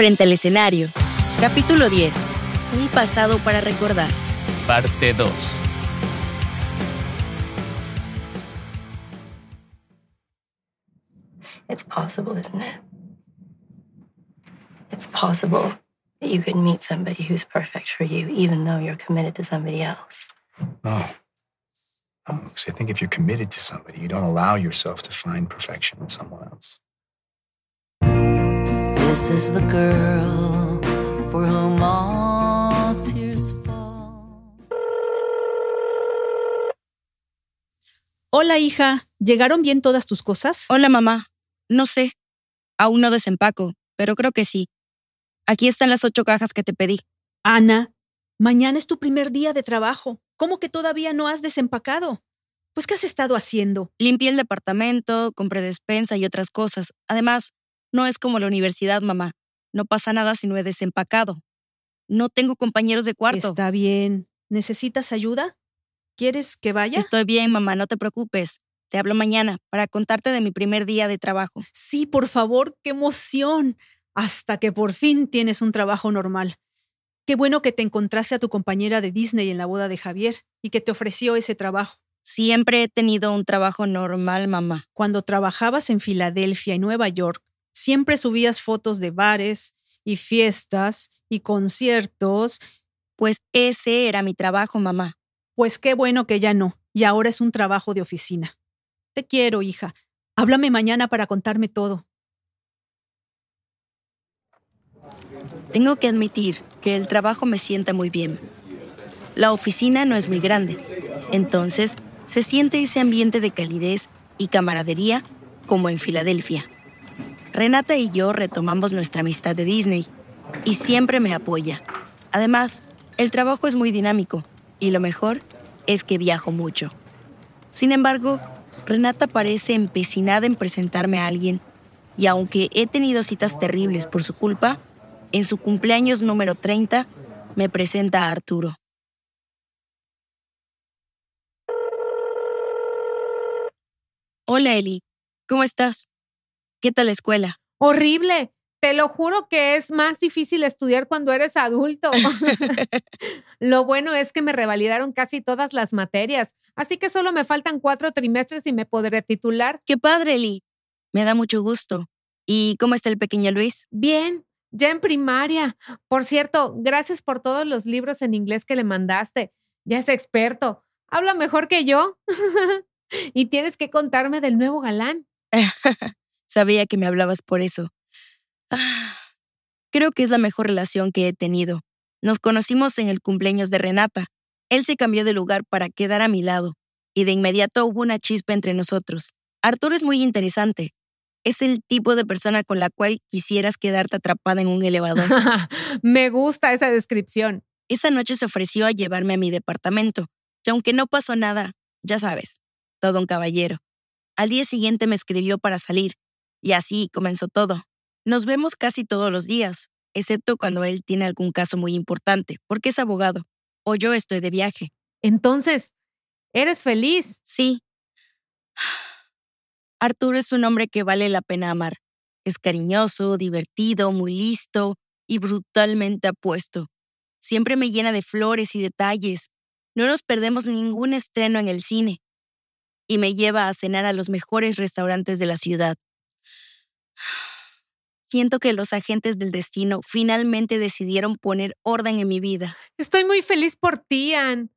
Frente al escenario. Capítulo 10. Un pasado para recordar. Parte 2. It's possible, isn't it? It's possible that you could meet somebody who's perfect for you, even though you're committed to somebody else. No. No, because I think if you're committed to somebody, you don't allow yourself to find perfection in someone else. This is the girl for whom all tears fall. Hola, hija. ¿Llegaron bien todas tus cosas? Hola, mamá. No sé. Aún no desempaco, pero creo que sí. Aquí están las ocho cajas que te pedí. Ana, mañana es tu primer día de trabajo. ¿Cómo que todavía no has desempacado? Pues, ¿qué has estado haciendo? Limpié el departamento, compré despensa y otras cosas. Además, no es como la universidad, mamá. No pasa nada si no he desempacado. No tengo compañeros de cuarto. Está bien. ¿Necesitas ayuda? ¿Quieres que vaya? Estoy bien, mamá, no te preocupes. Te hablo mañana para contarte de mi primer día de trabajo. Sí, por favor, qué emoción. Hasta que por fin tienes un trabajo normal. Qué bueno que te encontraste a tu compañera de Disney en la boda de Javier y que te ofreció ese trabajo. Siempre he tenido un trabajo normal, mamá. Cuando trabajabas en Filadelfia y Nueva York, siempre subías fotos de bares y fiestas y conciertos. Pues ese era mi trabajo, mamá. Pues qué bueno que ya no, y ahora es un trabajo de oficina. Te quiero, hija. Háblame mañana para contarme todo. Tengo que admitir que el trabajo me sienta muy bien. La oficina no es muy grande, entonces se siente ese ambiente de calidez y camaradería como en Filadelfia. Renata y yo retomamos nuestra amistad de Disney y siempre me apoya. Además, el trabajo es muy dinámico y lo mejor es que viajo mucho. Sin embargo, Renata parece empecinada en presentarme a alguien y aunque he tenido citas terribles por su culpa, en su cumpleaños número 30 me presenta a Arturo. Hola Eli, ¿cómo estás? ¿Qué tal la escuela? Horrible. Te lo juro que es más difícil estudiar cuando eres adulto. lo bueno es que me revalidaron casi todas las materias, así que solo me faltan cuatro trimestres y me podré titular. ¡Qué padre, Eli! Me da mucho gusto. ¿Y cómo está el pequeño Luis? Bien, ya en primaria. Por cierto, gracias por todos los libros en inglés que le mandaste. Ya es experto. Habla mejor que yo. y tienes que contarme del nuevo galán. Sabía que me hablabas por eso. Ah, creo que es la mejor relación que he tenido. Nos conocimos en el cumpleaños de Renata. Él se cambió de lugar para quedar a mi lado, y de inmediato hubo una chispa entre nosotros. Arturo es muy interesante. Es el tipo de persona con la cual quisieras quedarte atrapada en un elevador. Me gusta esa descripción. Esa noche se ofreció a llevarme a mi departamento, y aunque no pasó nada, ya sabes, todo un caballero. Al día siguiente me escribió para salir, y así comenzó todo. Nos vemos casi todos los días, excepto cuando él tiene algún caso muy importante, porque es abogado, o yo estoy de viaje. Entonces, ¿eres feliz? Sí. Arturo es un hombre que vale la pena amar. Es cariñoso, divertido, muy listo y brutalmente apuesto. Siempre me llena de flores y detalles. No nos perdemos ningún estreno en el cine. Y me lleva a cenar a los mejores restaurantes de la ciudad. Siento que los agentes del destino finalmente decidieron poner orden en mi vida. Estoy muy feliz por ti, Ann.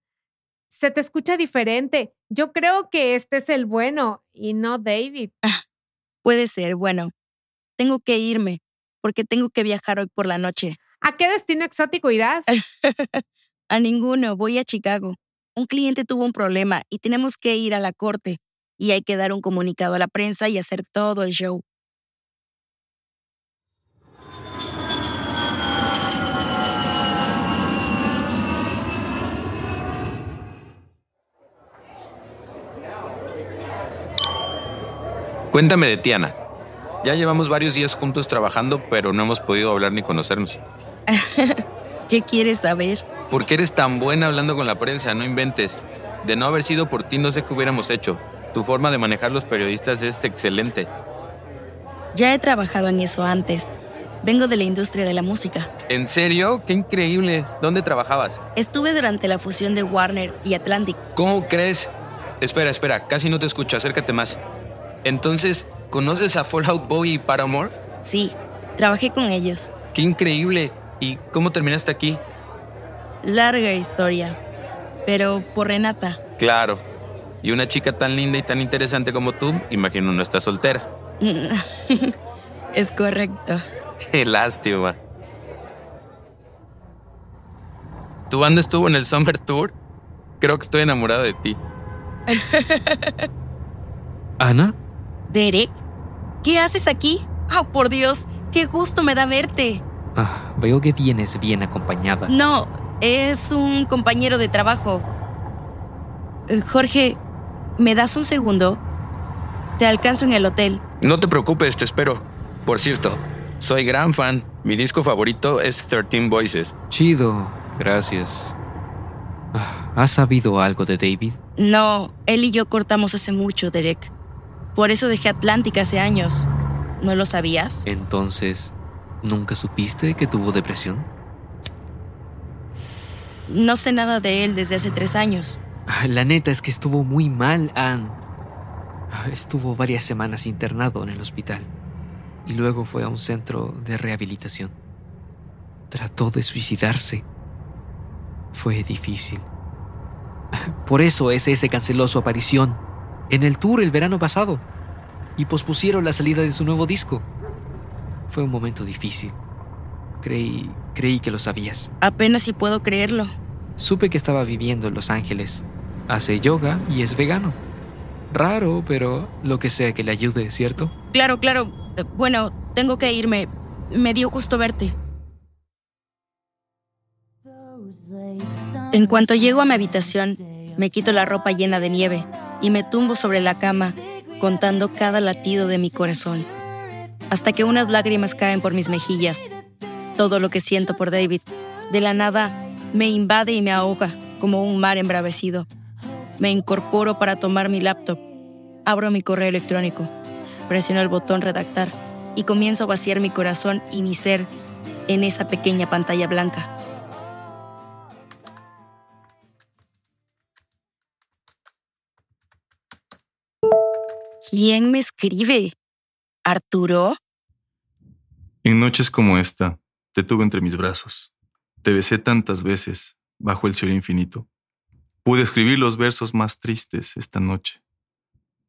Se te escucha diferente. Yo creo que este es el bueno y no David. Ah, puede ser, bueno. Tengo que irme porque tengo que viajar hoy por la noche. ¿A qué destino exótico irás? a ninguno, voy a Chicago. Un cliente tuvo un problema y tenemos que ir a la corte y hay que dar un comunicado a la prensa y hacer todo el show. Cuéntame de Tiana. Ya llevamos varios días juntos trabajando, pero no hemos podido hablar ni conocernos. ¿Qué quieres saber? ¿Por qué eres tan buena hablando con la prensa? No inventes. De no haber sido por ti, no sé qué hubiéramos hecho. Tu forma de manejar los periodistas es excelente. Ya he trabajado en eso antes. Vengo de la industria de la música. ¿En serio? ¡Qué increíble! ¿Dónde trabajabas? Estuve durante la fusión de Warner y Atlantic. ¿Cómo crees? Espera, espera, casi no te escucho, acércate más. Entonces, ¿conoces a Fallout Boy y Paramore? Sí, trabajé con ellos. ¡Qué increíble! ¿Y cómo terminaste aquí? Larga historia, pero por Renata. Claro. Y una chica tan linda y tan interesante como tú, imagino no está soltera. es correcto. Qué lástima. ¿Tu banda estuvo en el Summer Tour? Creo que estoy enamorado de ti. ¿Ana? Derek, ¿qué haces aquí? ¡Oh, por Dios! ¡Qué gusto me da verte! Ah, veo que vienes bien acompañada. No, es un compañero de trabajo. Eh, Jorge, ¿me das un segundo? Te alcanzo en el hotel. No te preocupes, te espero. Por cierto, soy gran fan. Mi disco favorito es 13 Voices. Chido, gracias. Ah, ¿Has sabido algo de David? No, él y yo cortamos hace mucho, Derek. Por eso dejé Atlántica hace años. ¿No lo sabías? Entonces, ¿nunca supiste que tuvo depresión? No sé nada de él desde hace tres años. Ah, La neta es que estuvo muy mal, Anne. Ah, Estuvo varias semanas internado en el hospital y luego fue a un centro de rehabilitación. Trató de suicidarse. Fue difícil. Ah, Por eso SS canceló su aparición en el tour el verano pasado y pospusieron la salida de su nuevo disco. Fue un momento difícil. Creí, creí que lo sabías. Apenas si puedo creerlo. Supe que estaba viviendo en Los Ángeles. Hace yoga y es vegano. Raro, pero lo que sea que le ayude, ¿cierto? Claro, claro. Bueno, tengo que irme. Me dio gusto verte. En cuanto llego a mi habitación, me quito la ropa llena de nieve y me tumbo sobre la cama, contando cada latido de mi corazón, hasta que unas lágrimas caen por mis mejillas. Todo lo que siento por David, de la nada, me invade y me ahoga como un mar embravecido. Me incorporo para tomar mi laptop, abro mi correo electrónico, presiono el botón redactar y comienzo a vaciar mi corazón y mi ser en esa pequeña pantalla blanca. ¿Quién me escribe? ¿Arturo? En noches como esta, te tuve entre mis brazos. Te besé tantas veces bajo el cielo infinito. Pude escribir los versos más tristes esta noche.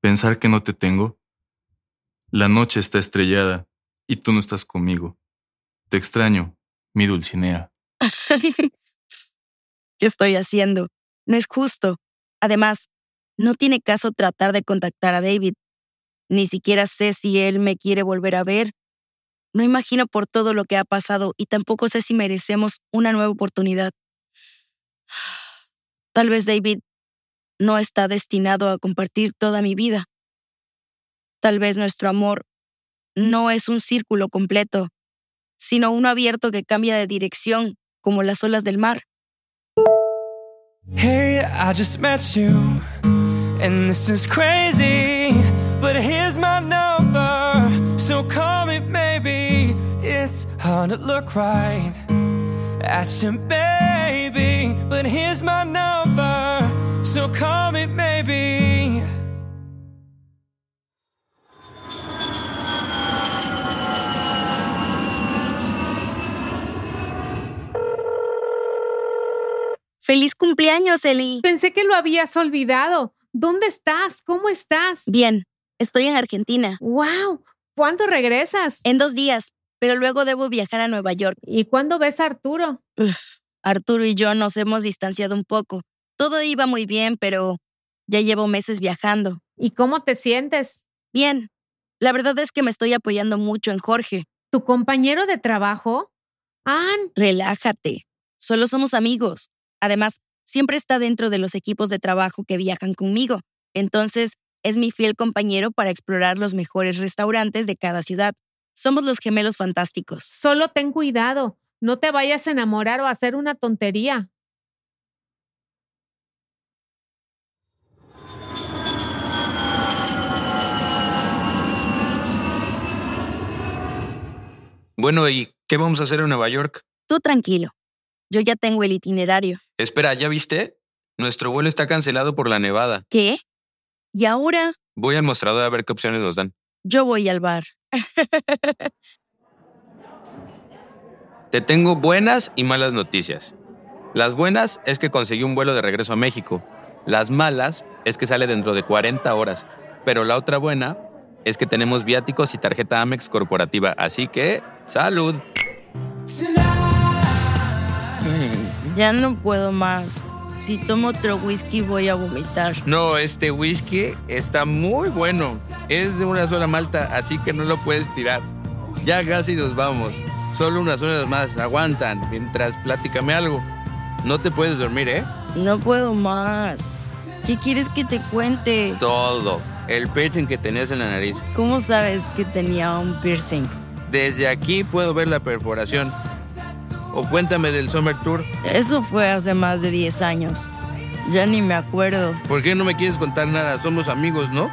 Pensar que no te tengo. La noche está estrellada y tú no estás conmigo. Te extraño, mi Dulcinea. ¿Qué estoy haciendo? No es justo. Además, no tiene caso tratar de contactar a David. Ni siquiera sé si él me quiere volver a ver. No imagino por todo lo que ha pasado y tampoco sé si merecemos una nueva oportunidad. Tal vez David no está destinado a compartir toda mi vida. Tal vez nuestro amor no es un círculo completo, sino uno abierto que cambia de dirección como las olas del mar. Hey, I just met you, and this is crazy. To look right at you, baby. But here's my number, so call me maybe. ¡Feliz cumpleaños, Eli! Pensé que lo habías olvidado. ¿Dónde estás? ¿Cómo estás? Bien, estoy en Argentina. ¡Wow! ¿Cuándo regresas? En dos días, pero luego debo viajar a Nueva York. ¿Y cuándo ves a Arturo? Uf, Arturo y yo nos hemos distanciado un poco. Todo iba muy bien, pero ya llevo meses viajando. ¿Y cómo te sientes? Bien, la verdad es que me estoy apoyando mucho en Jorge. ¿Tu compañero de trabajo? Ann, Relájate, solo somos amigos. Además, siempre está dentro de los equipos de trabajo que viajan conmigo. Entonces, es mi fiel compañero para explorar los mejores restaurantes de cada ciudad. Somos los gemelos fantásticos. solo ten cuidado. No te vayas a enamorar o a hacer una tontería. Bueno, ¿y ¿Qué vamos a hacer en Nueva York? Tú tranquilo. Yo ya tengo el itinerario. Espera, ¿ya viste? Nuestro vuelo está cancelado por la nevada. ¿Qué? ¿Y ahora? Voy al mostrador a ver qué opciones nos dan. Yo voy al bar. Te tengo buenas y malas noticias. Las buenas es que conseguí un vuelo de regreso a México. Las malas es que sale dentro de 40 horas. Pero la otra buena es que tenemos viáticos y tarjeta Amex corporativa. Así que, salud. Ya no puedo más. Si tomo otro whisky voy a vomitar. No, este whisky está muy bueno. Es de una sola malta, así que no lo puedes tirar. Ya casi nos vamos. Solo unas horas más. Aguantan mientras platícame algo. No te puedes dormir, ¿eh? No puedo más. ¿Qué quieres que te cuente? Todo. El piercing que tenías en la nariz. ¿Cómo sabes que tenía un piercing? Desde aquí puedo ver la perforación. O cuéntame del Summer Tour. Eso fue hace más de 10 años. Ya ni me acuerdo. ¿Por qué no me quieres contar nada? Somos amigos, ¿no?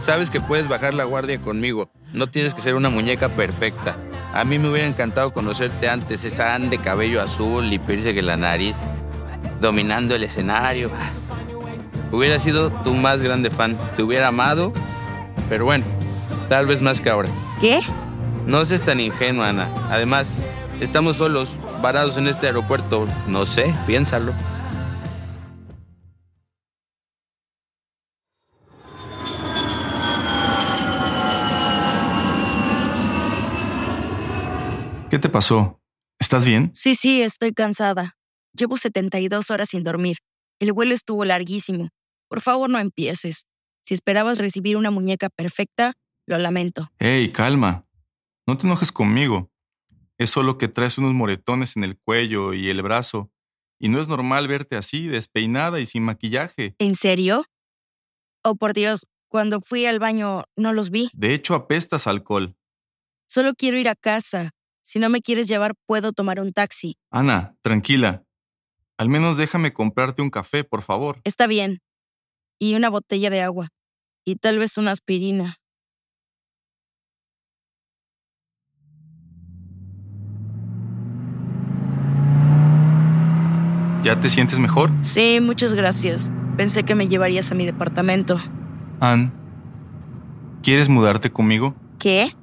Sabes que puedes bajar la guardia conmigo. No tienes que ser una muñeca perfecta. A mí me hubiera encantado conocerte antes, esa Anne de cabello azul y piercing en la nariz, dominando el escenario. Hubiera sido tu más grande fan. Te hubiera amado, pero bueno, tal vez más que ahora. ¿Qué? No seas tan ingenua, Ana. Además, estamos solos, varados en este aeropuerto. No sé, piénsalo. ¿Qué te pasó? ¿Estás bien? Sí, sí, estoy cansada. Llevo 72 horas sin dormir. El vuelo estuvo larguísimo. Por favor, no empieces. Si esperabas recibir una muñeca perfecta, lo lamento. Hey, calma. No te enojes conmigo. Es solo que traes unos moretones en el cuello y el brazo. Y no es normal verte así, despeinada y sin maquillaje. ¿En serio? Oh, por Dios, cuando fui al baño no los vi. De hecho, apestas alcohol. Solo quiero ir a casa. Si no me quieres llevar, puedo tomar un taxi. Ana, tranquila. Al menos déjame comprarte un café, por favor. Está bien. Y una botella de agua. Y tal vez una aspirina. ¿Ya te sientes mejor? Sí, muchas gracias. Pensé que me llevarías a mi departamento. Ann, ¿quieres mudarte conmigo? ¿Qué?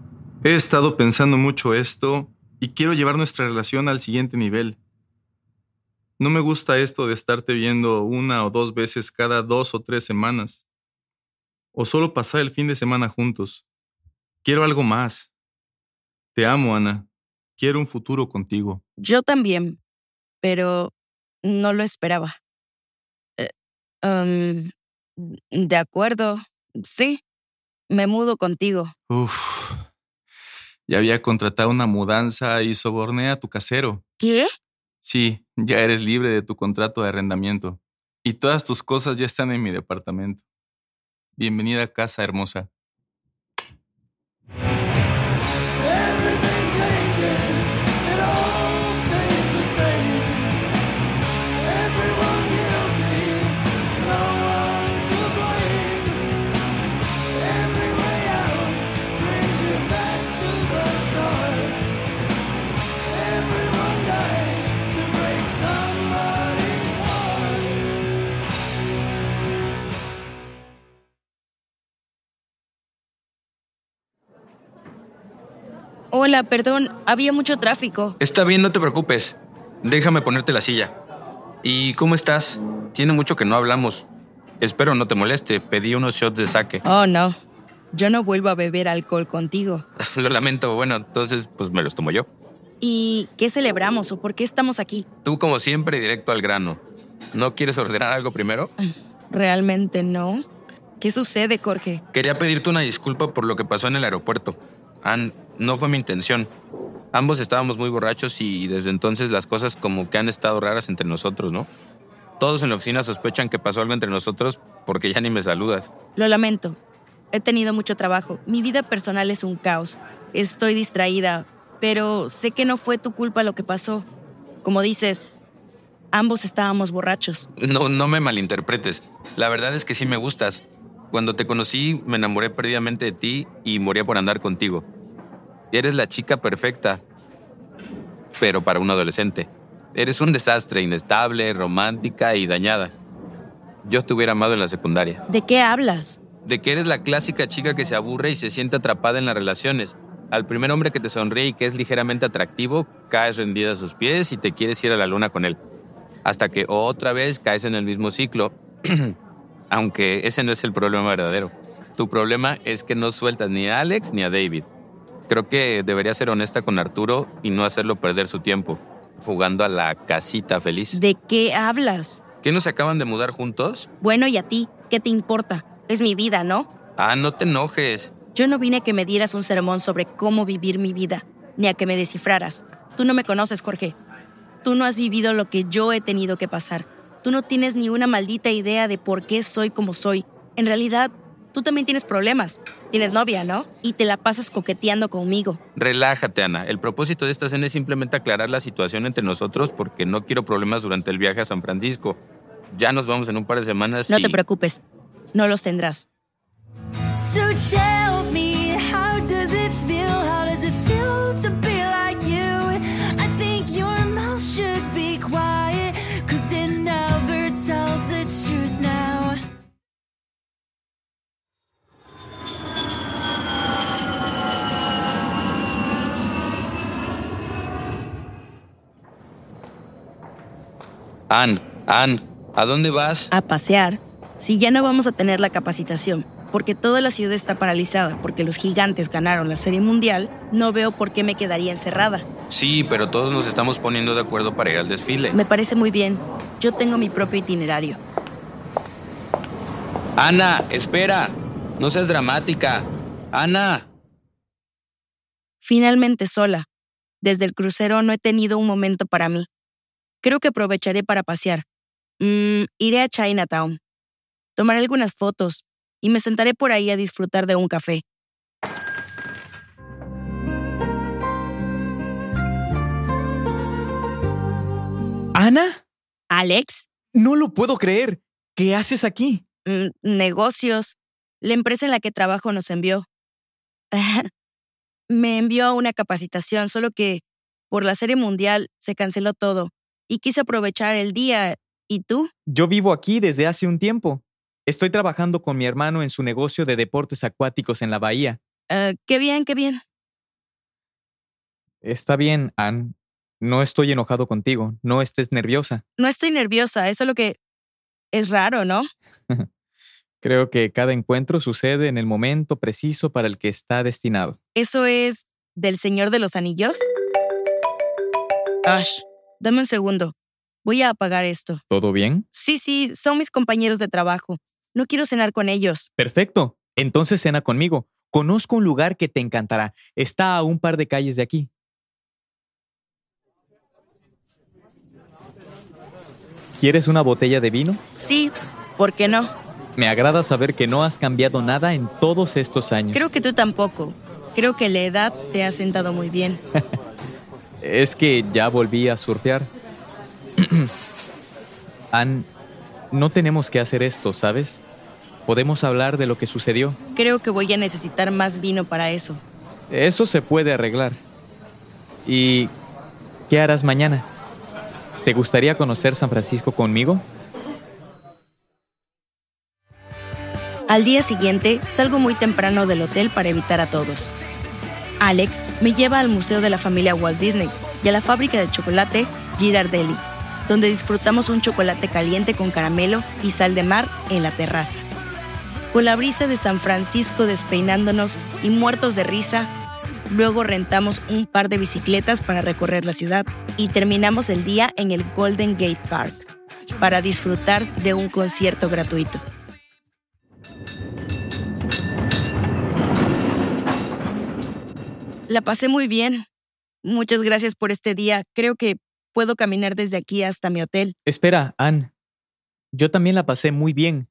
He estado pensando mucho esto y quiero llevar nuestra relación al siguiente nivel. No me gusta esto de estarte viendo una o dos veces cada dos o tres semanas. O solo pasar el fin de semana juntos. Quiero algo más. Te amo, Ana. Quiero un futuro contigo. Yo también. Pero no lo esperaba. Eh, um, de acuerdo. Sí. Me mudo contigo. Uf. Ya había contratado una mudanza y soborné a tu casero. ¿Qué? Sí, ya eres libre de tu contrato de arrendamiento. Y todas tus cosas ya están en mi departamento. Bienvenida a casa, hermosa. Hola, perdón. Había mucho tráfico. Está bien, no te preocupes. Déjame ponerte la silla. ¿Y cómo estás? Tiene mucho que no hablamos. Espero no te moleste. Pedí unos shots de sake. Oh, no. Yo no vuelvo a beber alcohol contigo. Lo lamento. Bueno, entonces pues me los tomo yo. ¿Y qué celebramos o por qué estamos aquí? Tú como siempre directo al grano. ¿No quieres ordenar algo primero? Realmente no. ¿Qué sucede, Jorge? Quería pedirte una disculpa por lo que pasó en el aeropuerto. Ann, no fue mi intención. Ambos estábamos muy borrachos y desde entonces las cosas como que han estado raras entre nosotros, ¿no? Todos en la oficina sospechan que pasó algo entre nosotros porque ya ni me saludas. Lo lamento. He tenido mucho trabajo. Mi vida personal es un caos. Estoy distraída, pero sé que no fue tu culpa lo que pasó. Como dices, ambos estábamos borrachos. No, no me malinterpretes. La verdad es que sí me gustas. Cuando te conocí, me enamoré perdidamente de ti y moría por andar contigo. Eres la chica perfecta. pero para un adolescente. Eres un desastre, inestable, romántica y dañada. Yo te hubiera amado en la secundaria. ¿De qué hablas? De que eres la clásica chica que se aburre y se siente atrapada en las relaciones. Al primer hombre que te sonríe y que es ligeramente atractivo, caes rendida a sus pies y te quieres ir a la luna con él. Hasta que otra vez caes en el mismo ciclo. Aunque ese no es el problema verdadero. Tu problema es que no sueltas ni a Alex ni a David. Creo que deberías ser honesta con Arturo y no hacerlo perder su tiempo, jugando a la casita feliz. ¿De qué hablas? ¿Qué nos acaban de mudar juntos? Bueno, ¿y a ti? ¿Qué te importa? Es mi vida, ¿no? Ah, no te enojes. Yo no vine a que me dieras un sermón sobre cómo vivir mi vida, ni a que me descifraras. Tú no me conoces, Jorge. Tú no has vivido lo que yo he tenido que pasar. Tú no tienes ni una maldita idea de por qué soy como soy. En realidad, tú también tienes problemas. Tienes novia, ¿no? Y te la pasas coqueteando conmigo. Relájate, Ana. El propósito de esta cena es simplemente aclarar la situación entre nosotros porque no quiero problemas durante el viaje a San Francisco. Ya nos vamos en un par de semanas. No y- te preocupes. No los tendrás. Ann, Ann, ¿a dónde vas? A pasear. Si ya no vamos a tener la capacitación, porque toda la ciudad está paralizada, porque los gigantes ganaron la Serie Mundial, no veo por qué me quedaría encerrada. Sí, pero todos nos estamos poniendo de acuerdo para ir al desfile. Me parece muy bien. Yo tengo mi propio itinerario. Ana, espera. No seas dramática. Ana. Finalmente sola. Desde el crucero no he tenido un momento para mí. Creo que aprovecharé para pasear. Mm, iré a Chinatown. Tomaré algunas fotos y me sentaré por ahí a disfrutar de un café. ¿Ana? ¿Alex? No lo puedo creer. ¿Qué haces aquí? Mm, negocios. La empresa en la que trabajo nos envió. me envió a una capacitación, solo que por la serie mundial se canceló todo y quise aprovechar el día. ¿Y tú? Yo vivo aquí desde hace un tiempo. Estoy trabajando con mi hermano en su negocio de deportes acuáticos en la bahía. Eh, qué bien, qué bien. Está bien, Ann. No estoy enojado contigo. No estés nerviosa. No estoy nerviosa, eso es lo que es raro, ¿no? Creo que cada encuentro sucede en el momento preciso para el que está destinado. ¿Eso es del Señor de los Anillos? Ash, dame un segundo. Voy a apagar esto. ¿Todo bien? Sí, sí, son mis compañeros de trabajo. No quiero cenar con ellos. Perfecto. Entonces cena conmigo. Conozco un lugar que te encantará. Está a un par de calles de aquí. ¿Quieres una botella de vino? Sí, ¿por qué no? Me agrada saber que no has cambiado nada en todos estos años. Creo que tú tampoco. Creo que la edad te ha sentado muy bien. Es que ya volví a surfear. Ann, no tenemos que hacer esto, ¿sabes? Podemos hablar de lo que sucedió. Creo que voy a necesitar más vino para eso. Eso se puede arreglar. ¿Y qué harás mañana? ¿Te gustaría conocer San Francisco conmigo? Al día siguiente, salgo muy temprano del hotel para evitar a todos. Alex me lleva al Museo de la Familia Walt Disney y a la fábrica de chocolate Girardelli, donde disfrutamos un chocolate caliente con caramelo y sal de mar en la terraza. Con la brisa de San Francisco despeinándonos y muertos de risa, luego rentamos un par de bicicletas para recorrer la ciudad y terminamos el día en el Golden Gate Park para disfrutar de un concierto gratuito. La pasé muy bien. Muchas gracias por este día. Creo que puedo caminar desde aquí hasta mi hotel. Espera, Ann. Yo también la pasé muy bien.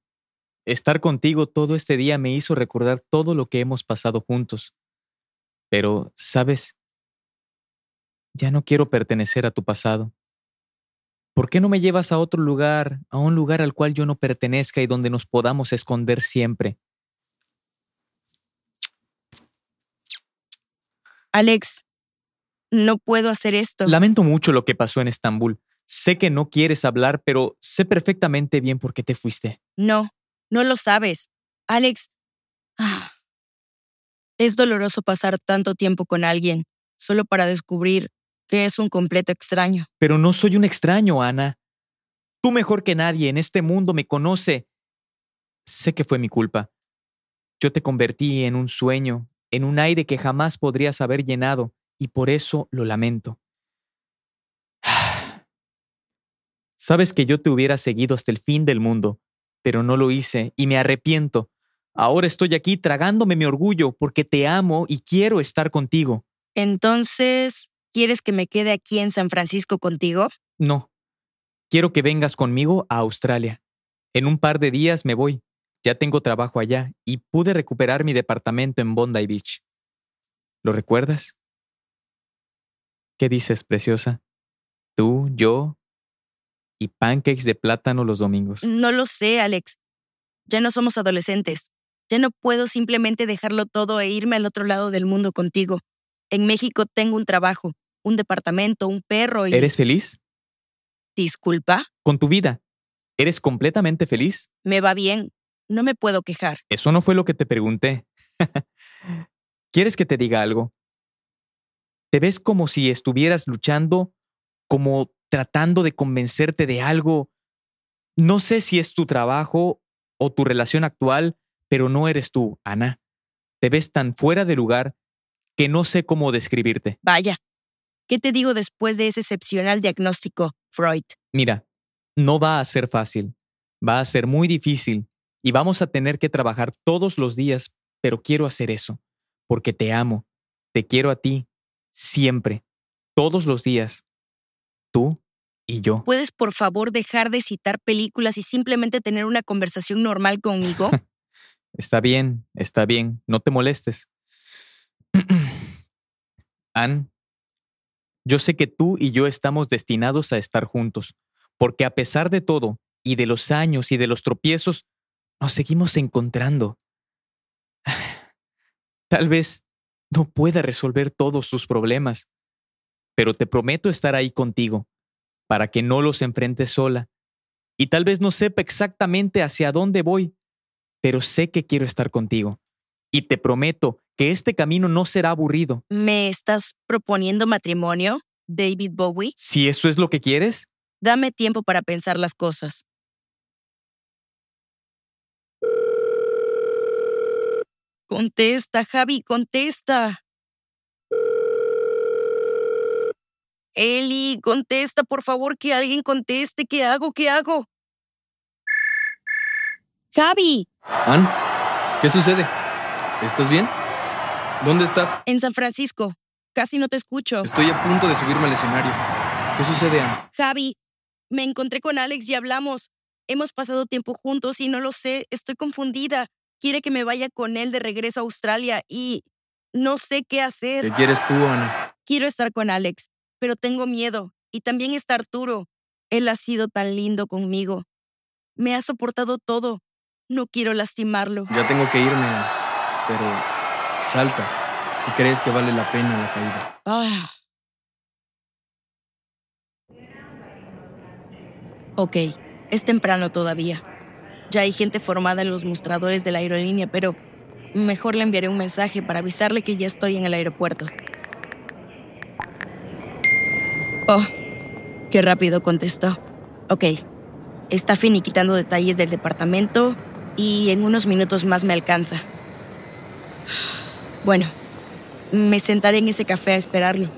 Estar contigo todo este día me hizo recordar todo lo que hemos pasado juntos. Pero, ¿sabes? Ya no quiero pertenecer a tu pasado. ¿Por qué no me llevas a otro lugar, a un lugar al cual yo no pertenezca y donde nos podamos esconder siempre? Alex, No puedo hacer esto. Lamento mucho lo que pasó en Estambul. Sé que no quieres hablar, pero sé perfectamente bien por qué te fuiste. No, no lo sabes. Alex, ah, es doloroso pasar tanto tiempo con alguien solo para descubrir que es un completo extraño. Pero no soy un extraño, Ana. Tú mejor que nadie en este mundo me conoce. Sé que fue mi culpa. Yo te convertí en un sueño, en un aire que jamás podrías haber llenado, y por eso lo lamento. Sabes que yo te hubiera seguido hasta el fin del mundo, pero no lo hice y me arrepiento. Ahora estoy aquí tragándome mi orgullo porque te amo y quiero estar contigo. Entonces, ¿quieres que me quede aquí en San Francisco contigo? No. Quiero que vengas conmigo a Australia. En un par de días me voy. Ya tengo trabajo allá y pude recuperar mi departamento en Bondi Beach. ¿Lo recuerdas? ¿Qué dices, preciosa? Tú, yo y pancakes de plátano los domingos. No lo sé, Alex. Ya no somos adolescentes. Ya no puedo simplemente dejarlo todo e irme al otro lado del mundo contigo. En México tengo un trabajo, un departamento, un perro y... ¿Eres feliz? Disculpa. Con tu vida. ¿Eres completamente feliz? Me va bien. No me puedo quejar. Eso no fue lo que te pregunté. ¿Quieres que te diga algo? Te ves como si estuvieras luchando, como tratando de convencerte de algo. No sé si es tu trabajo o tu relación actual, pero no eres tú, Ana. Te ves tan fuera de lugar que no sé cómo describirte. Vaya. ¿Qué te digo después de ese excepcional diagnóstico, Freud? Mira, no va a ser fácil. Va a ser muy difícil y vamos a tener que trabajar todos los días, pero quiero hacer eso, porque te amo, te quiero a ti, siempre, todos los días. Tú y yo. ¿Puedes por favor dejar de citar películas y simplemente tener una conversación normal conmigo? está bien, está bien, no te molestes. Ann, yo sé que tú y yo estamos destinados a estar juntos, porque a pesar de todo, y de los años y de los tropiezos, nos seguimos encontrando. Tal vez no pueda resolver todos sus problemas, pero te prometo estar ahí contigo, para que no los enfrentes sola. Y tal vez no sepa exactamente hacia dónde voy, pero sé que quiero estar contigo. Y te prometo que este camino no será aburrido. ¿Me estás proponiendo matrimonio, David Bowie? Si eso es lo que quieres. Dame tiempo para pensar las cosas. Contesta, Javi, contesta. Eli, contesta, por favor, que alguien conteste. ¿Qué hago? ¿Qué hago? Javi. Ann, ¿qué sucede? ¿Estás bien? ¿Dónde estás? En San Francisco. Casi no te escucho. Estoy a punto de subirme al escenario. ¿Qué sucede, Ann? Javi, me encontré con Alex y hablamos. Hemos pasado tiempo juntos y no lo sé. Estoy confundida. Quiere que me vaya con él de regreso a Australia y no sé qué hacer. ¿Qué quieres tú, Ana? Quiero estar con Alex, pero tengo miedo. Y también está Arturo. Él ha sido tan lindo conmigo. Me ha soportado todo. No quiero lastimarlo. Ya tengo que irme, pero salta si crees que vale la pena la caída. Ah. Ok, es temprano todavía. Ya hay gente formada en los mostradores de la aerolínea, pero mejor le enviaré un mensaje para avisarle que ya estoy en el aeropuerto. Oh, qué rápido contestó. Ok, está finiquitando detalles del departamento y en unos minutos más me alcanza. Bueno, me sentaré en ese café a esperarlo.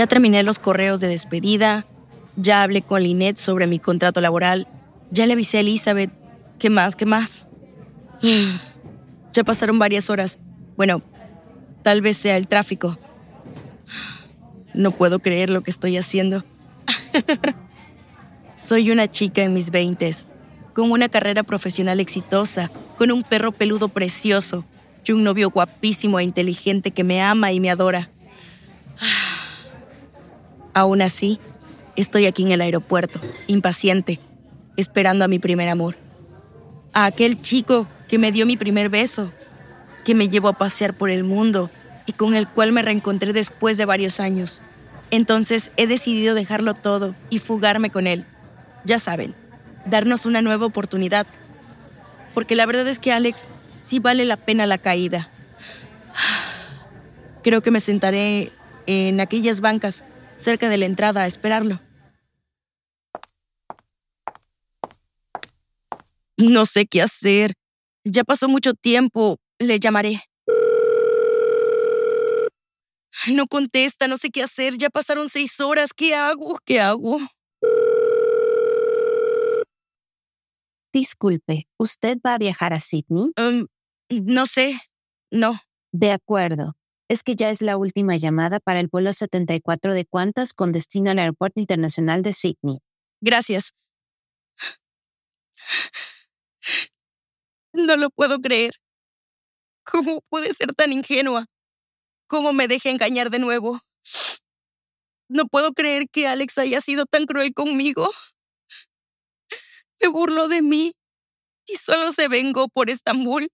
Ya terminé los correos de despedida, ya hablé con Lynette sobre mi contrato laboral, ya le avisé a Elizabeth. ¿Qué más? ¿Qué más? Ya pasaron varias horas. Bueno, tal vez sea el tráfico. No puedo creer lo que estoy haciendo. Soy una chica en mis veintes, con una carrera profesional exitosa, con un perro peludo precioso y un novio guapísimo e inteligente que me ama y me adora. Aún así, estoy aquí en el aeropuerto, impaciente, esperando a mi primer amor. A aquel chico que me dio mi primer beso, que me llevó a pasear por el mundo y con el cual me reencontré después de varios años. Entonces he decidido dejarlo todo y fugarme con él. Ya saben, darnos una nueva oportunidad. Porque la verdad es que Alex sí vale la pena la caída. Creo que me sentaré en aquellas bancas cerca de la entrada a esperarlo. No sé qué hacer. Ya pasó mucho tiempo. Le llamaré. No contesta, no sé qué hacer. Ya pasaron seis horas. ¿Qué hago? ¿Qué hago? Disculpe, ¿usted va a viajar a Sydney? Um, no sé. No. De acuerdo. Es que ya es la última llamada para el vuelo 74 de Qantas con destino al Aeropuerto Internacional de Sydney. Gracias. No lo puedo creer. ¿Cómo pude ser tan ingenua? ¿Cómo me dejé engañar de nuevo? No puedo creer que Alex haya sido tan cruel conmigo. Se burló de mí y solo se vengó por Estambul.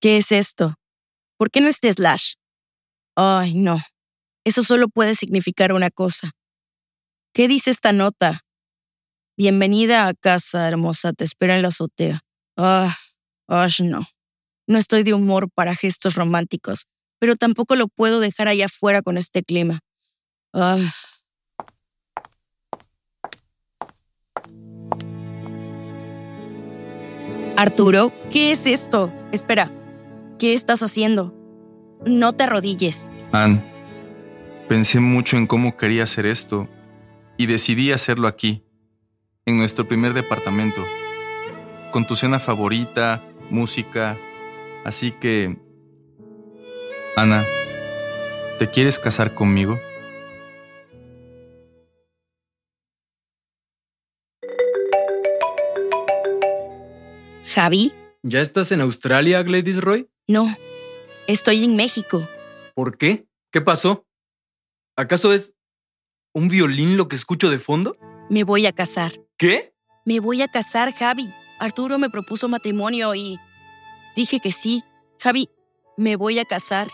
¿Qué es esto? ¿Por qué no este slash? Ay, no. Eso solo puede significar una cosa. ¿Qué dice esta nota? Bienvenida a casa, hermosa. Te espero en la azotea. Ah, ay, no. No estoy de humor para gestos románticos, pero tampoco lo puedo dejar allá afuera con este clima. Ah. Arturo, ¿qué es esto? Espera, ¿qué estás haciendo? No te arrodilles. Ann, pensé mucho en cómo quería hacer esto y decidí hacerlo aquí, en nuestro primer departamento, con tu cena favorita, música. Así que, Ana, ¿te quieres casar conmigo? Javi, ¿Ya estás en Australia, Gladys Roy? no, estoy en México. ¿Por qué? ¿Qué pasó? ¿Acaso es un violín lo que escucho de fondo? Me voy a casar. ¿Qué? Me voy a casar, Javi. Arturo me propuso matrimonio y dije que sí. Javi, me voy a casar.